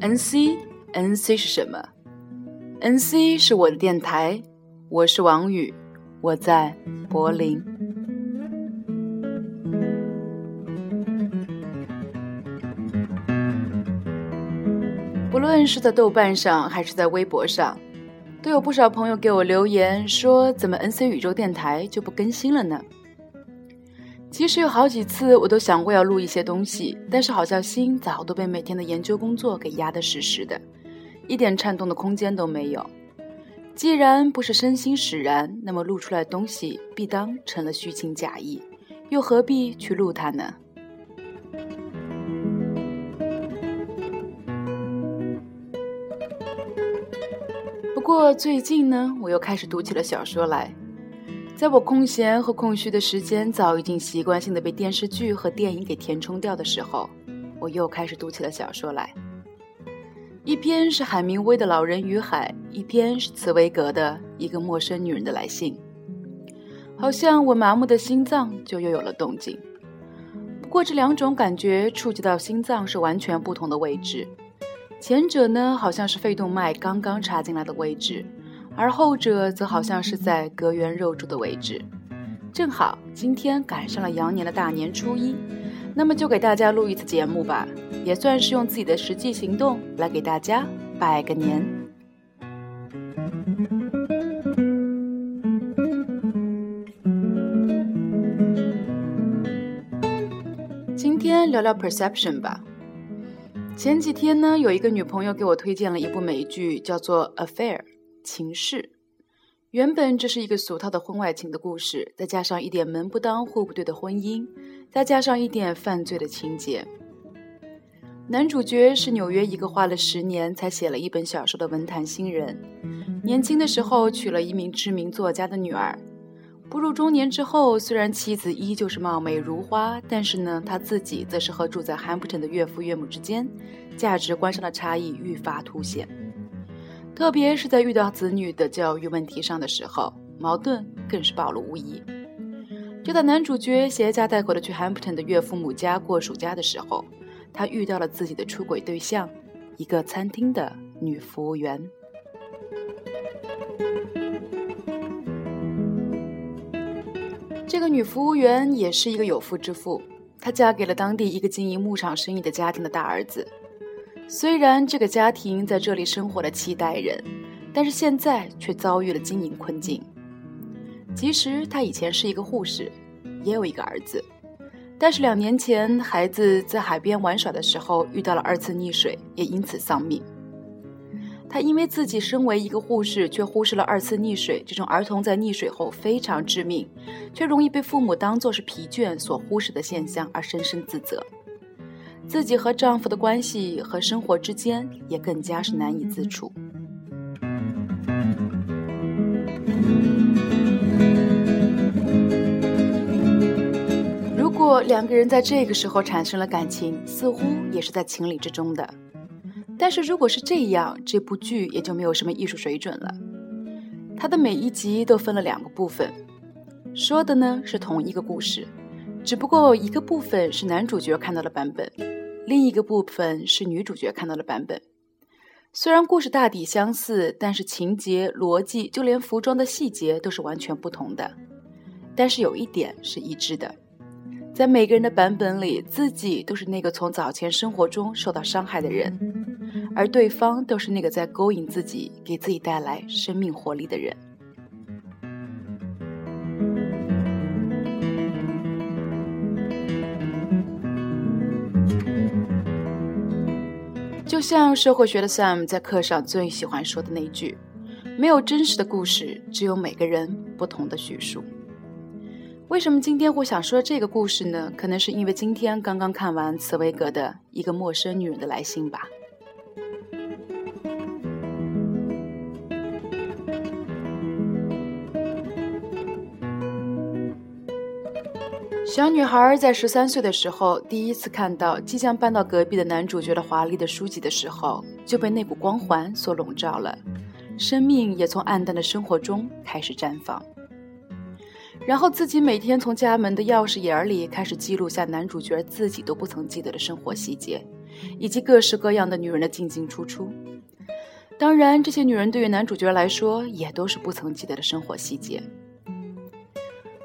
NC NC 是什么？NC 是我的电台，我是王宇，我在柏林。不论是在豆瓣上还是在微博上，都有不少朋友给我留言说：“怎么 NC 宇宙电台就不更新了呢？”其实有好几次我都想过要录一些东西，但是好像心早都被每天的研究工作给压得实实的，一点颤动的空间都没有。既然不是身心使然，那么录出来的东西必当成了虚情假意，又何必去录它呢？不过最近呢，我又开始读起了小说来。在我空闲和空虚的时间早已经习惯性的被电视剧和电影给填充掉的时候，我又开始读起了小说来。一篇是海明威的《老人与海》，一篇是茨威格的《一个陌生女人的来信》。好像我麻木的心脏就又有了动静。不过这两种感觉触及到心脏是完全不同的位置。前者呢，好像是肺动脉刚刚插进来的位置。而后者则好像是在隔缘肉柱的位置，正好今天赶上了羊年的大年初一，那么就给大家录一次节目吧，也算是用自己的实际行动来给大家拜个年。今天聊聊 perception 吧。前几天呢，有一个女朋友给我推荐了一部美剧，叫做《Affair》。情事，原本这是一个俗套的婚外情的故事，再加上一点门不当户不对的婚姻，再加上一点犯罪的情节。男主角是纽约一个花了十年才写了一本小说的文坛新人，年轻的时候娶了一名知名作家的女儿，步入中年之后，虽然妻子依旧是貌美如花，但是呢，他自己则是和住在汉普顿的岳父岳母之间价值观上的差异愈发凸显。特别是在遇到子女的教育问题上的时候，矛盾更是暴露无遗。就在男主角携家带口的去 Hampton 的岳父母家过暑假的时候，他遇到了自己的出轨对象，一个餐厅的女服务员。这个女服务员也是一个有妇之夫，她嫁给了当地一个经营牧场生意的家庭的大儿子。虽然这个家庭在这里生活了七代人，但是现在却遭遇了经营困境。即使他以前是一个护士，也有一个儿子，但是两年前孩子在海边玩耍的时候遇到了二次溺水，也因此丧命。他因为自己身为一个护士，却忽视了二次溺水这种儿童在溺水后非常致命，却容易被父母当作是疲倦所忽视的现象而深深自责。自己和丈夫的关系和生活之间也更加是难以自处。如果两个人在这个时候产生了感情，似乎也是在情理之中的。但是如果是这样，这部剧也就没有什么艺术水准了。它的每一集都分了两个部分，说的呢是同一个故事，只不过一个部分是男主角看到的版本。另一个部分是女主角看到的版本，虽然故事大抵相似，但是情节、逻辑，就连服装的细节都是完全不同的。但是有一点是一致的，在每个人的版本里，自己都是那个从早前生活中受到伤害的人，而对方都是那个在勾引自己、给自己带来生命活力的人。就像社会学的 Sam 在课上最喜欢说的那句：“没有真实的故事，只有每个人不同的叙述。”为什么今天会想说这个故事呢？可能是因为今天刚刚看完茨威格的一个陌生女人的来信吧。小女孩在十三岁的时候，第一次看到即将搬到隔壁的男主角的华丽的书籍的时候，就被那股光环所笼罩了，生命也从暗淡的生活中开始绽放。然后自己每天从家门的钥匙眼里开始记录下男主角自己都不曾记得的生活细节，以及各式各样的女人的进进出出。当然，这些女人对于男主角来说也都是不曾记得的生活细节。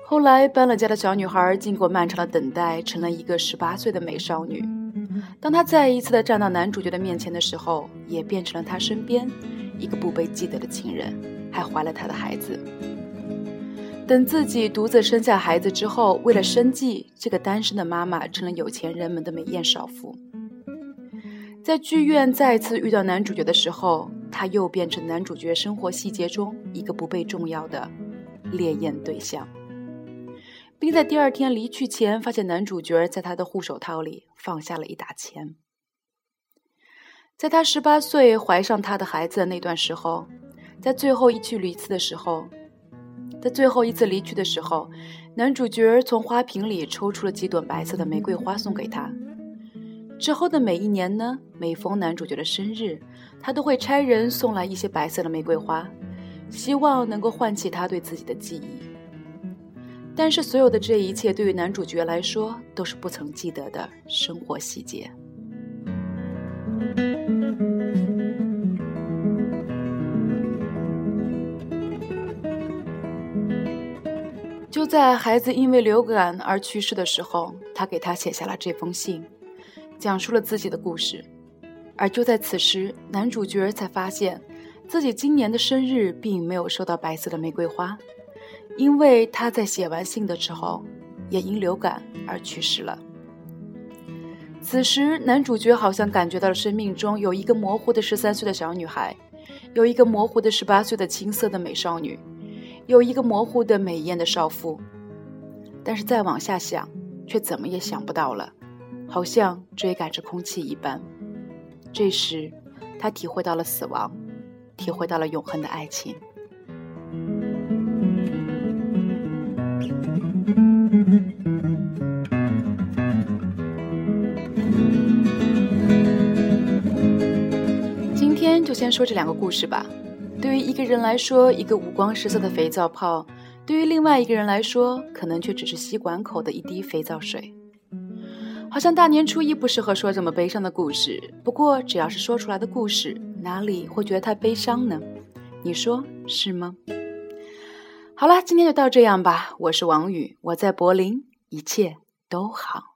后来搬了家的小女孩，经过漫长的等待，成了一个十八岁的美少女。当她再一次的站到男主角的面前的时候，也变成了他身边一个不被记得的情人，还怀了他的孩子。等自己独自生下孩子之后，为了生计，这个单身的妈妈成了有钱人们的美艳少妇。在剧院再次遇到男主角的时候，她又变成男主角生活细节中一个不被重要的烈焰对象，并在第二天离去前，发现男主角在他的护手套里放下了一沓钱。在他十八岁怀上他的孩子的那段时候，在最后一去离次的时候。在最后一次离去的时候，男主角从花瓶里抽出了几朵白色的玫瑰花送给他。之后的每一年呢，每逢男主角的生日，他都会差人送来一些白色的玫瑰花，希望能够唤起他对自己的记忆。但是，所有的这一切对于男主角来说都是不曾记得的生活细节。就在孩子因为流感而去世的时候，他给他写下了这封信，讲述了自己的故事。而就在此时，男主角才发现自己今年的生日并没有收到白色的玫瑰花，因为他在写完信的时候也因流感而去世了。此时，男主角好像感觉到了生命中有一个模糊的十三岁的小女孩，有一个模糊的十八岁的青涩的美少女。有一个模糊的美艳的少妇，但是再往下想，却怎么也想不到了，好像追赶着空气一般。这时，他体会到了死亡，体会到了永恒的爱情。先说这两个故事吧。对于一个人来说，一个五光十色的肥皂泡；对于另外一个人来说，可能却只是吸管口的一滴肥皂水。好像大年初一不适合说这么悲伤的故事。不过，只要是说出来的故事，哪里会觉得太悲伤呢？你说是吗？好了，今天就到这样吧。我是王宇，我在柏林，一切都好。